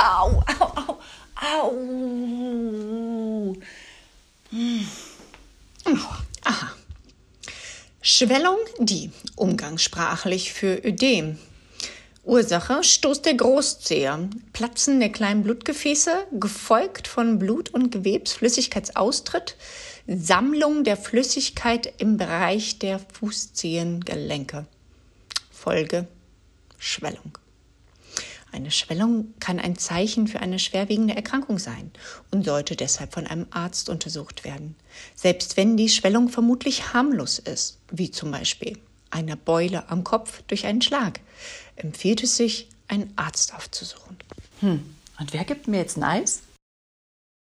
Au. Hm. Aha. Schwellung, die umgangssprachlich für Ödem. Ursache Stoß der Großzehe, Platzen der kleinen Blutgefäße, gefolgt von Blut- und Gewebsflüssigkeitsaustritt, Sammlung der Flüssigkeit im Bereich der Fußzehengelenke. Folge Schwellung. Eine Schwellung kann ein Zeichen für eine schwerwiegende Erkrankung sein und sollte deshalb von einem Arzt untersucht werden, selbst wenn die Schwellung vermutlich harmlos ist, wie zum Beispiel eine Beule am Kopf durch einen Schlag, empfiehlt es sich, einen Arzt aufzusuchen. Hm, und wer gibt mir jetzt ein Eis?